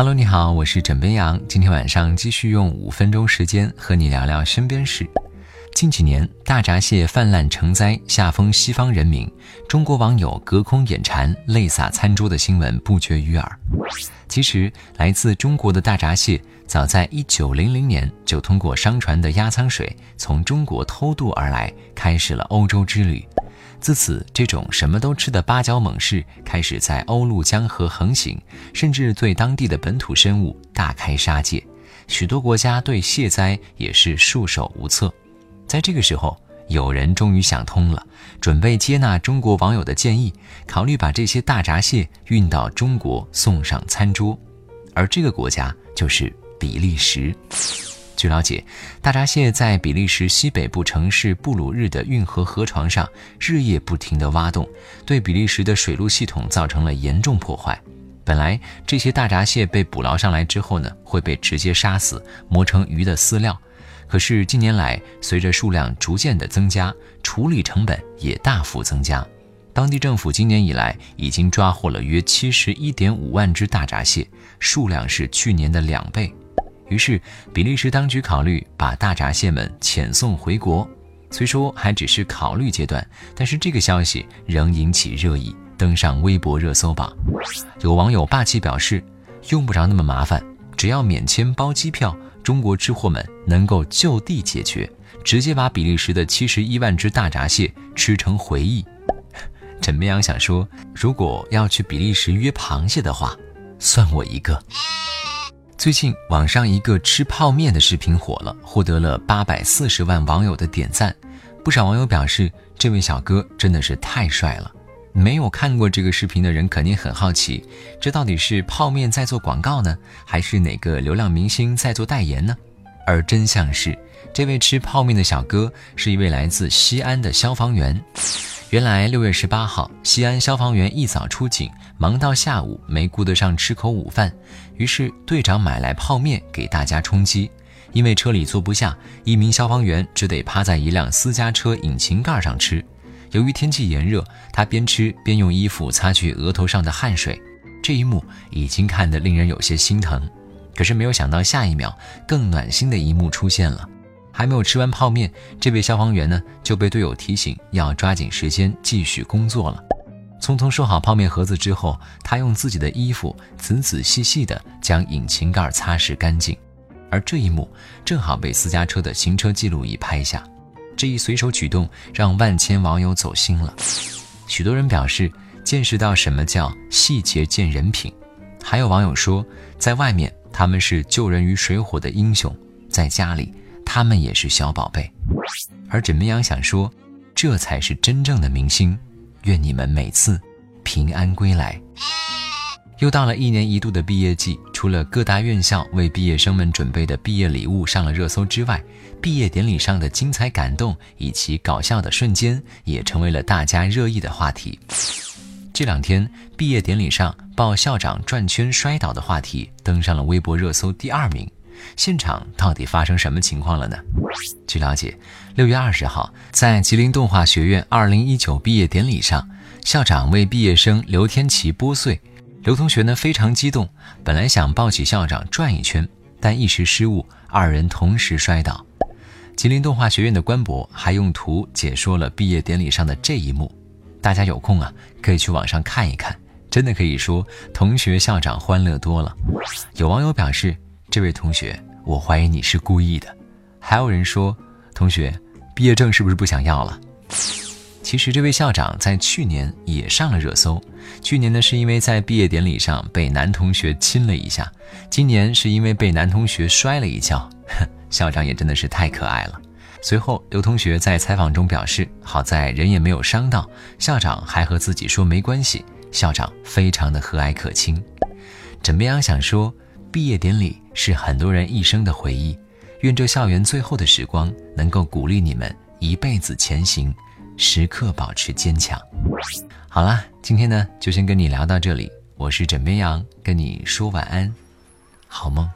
Hello，你好，我是枕边羊。今天晚上继续用五分钟时间和你聊聊身边事。近几年，大闸蟹泛滥成灾，吓疯西方人民，中国网友隔空眼馋、泪洒餐桌的新闻不绝于耳。其实，来自中国的大闸蟹早在1900年就通过商船的压舱水从中国偷渡而来，开始了欧洲之旅。自此，这种什么都吃的芭蕉猛士开始在欧陆江河横行，甚至对当地的本土生物大开杀戒。许多国家对蟹灾也是束手无策。在这个时候，有人终于想通了，准备接纳中国网友的建议，考虑把这些大闸蟹运到中国送上餐桌。而这个国家就是比利时。据了解，大闸蟹在比利时西北部城市布鲁日的运河河床上日夜不停地挖洞，对比利时的水路系统造成了严重破坏。本来这些大闸蟹被捕捞上来之后呢，会被直接杀死，磨成鱼的饲料。可是近年来，随着数量逐渐的增加，处理成本也大幅增加。当地政府今年以来已经抓获了约七十一点五万只大闸蟹，数量是去年的两倍。于是，比利时当局考虑把大闸蟹们遣送回国。虽说还只是考虑阶段，但是这个消息仍引起热议，登上微博热搜榜。有网友霸气表示：“用不着那么麻烦，只要免签包机票，中国吃货们能够就地解决，直接把比利时的七十一万只大闸蟹吃成回忆。”陈明阳想说：“如果要去比利时约螃蟹的话，算我一个。”最近网上一个吃泡面的视频火了，获得了八百四十万网友的点赞。不少网友表示，这位小哥真的是太帅了。没有看过这个视频的人肯定很好奇，这到底是泡面在做广告呢，还是哪个流量明星在做代言呢？而真相是，这位吃泡面的小哥是一位来自西安的消防员。原来六月十八号，西安消防员一早出警，忙到下午没顾得上吃口午饭，于是队长买来泡面给大家充饥。因为车里坐不下，一名消防员只得趴在一辆私家车引擎盖上吃。由于天气炎热，他边吃边用衣服擦去额头上的汗水。这一幕已经看得令人有些心疼，可是没有想到下一秒更暖心的一幕出现了。还没有吃完泡面，这位消防员呢就被队友提醒要抓紧时间继续工作了。匆匆收好泡面盒子之后，他用自己的衣服仔仔细细地将引擎盖擦拭干净。而这一幕正好被私家车的行车记录仪拍下。这一随手举动让万千网友走心了。许多人表示见识到什么叫细节见人品。还有网友说，在外面他们是救人于水火的英雄，在家里。他们也是小宝贝，而枕边羊想说，这才是真正的明星。愿你们每次平安归来。又到了一年一度的毕业季，除了各大院校为毕业生们准备的毕业礼物上了热搜之外，毕业典礼上的精彩感动以及搞笑的瞬间也成为了大家热议的话题。这两天，毕业典礼上抱校长转圈摔倒的话题登上了微博热搜第二名。现场到底发生什么情况了呢？据了解，六月二十号，在吉林动画学院二零一九毕业典礼上，校长为毕业生刘天琪拨穗。刘同学呢非常激动，本来想抱起校长转一圈，但一时失误，二人同时摔倒。吉林动画学院的官博还用图解说了毕业典礼上的这一幕，大家有空啊可以去网上看一看，真的可以说同学校长欢乐多了。有网友表示。这位同学，我怀疑你是故意的。还有人说，同学，毕业证是不是不想要了？其实，这位校长在去年也上了热搜。去年呢，是因为在毕业典礼上被男同学亲了一下；今年是因为被男同学摔了一跤。校长也真的是太可爱了。随后，刘同学在采访中表示，好在人也没有伤到，校长还和自己说没关系。校长非常的和蔼可亲。枕边羊想说。毕业典礼是很多人一生的回忆，愿这校园最后的时光能够鼓励你们一辈子前行，时刻保持坚强。好啦，今天呢就先跟你聊到这里，我是枕边羊，跟你说晚安，好梦。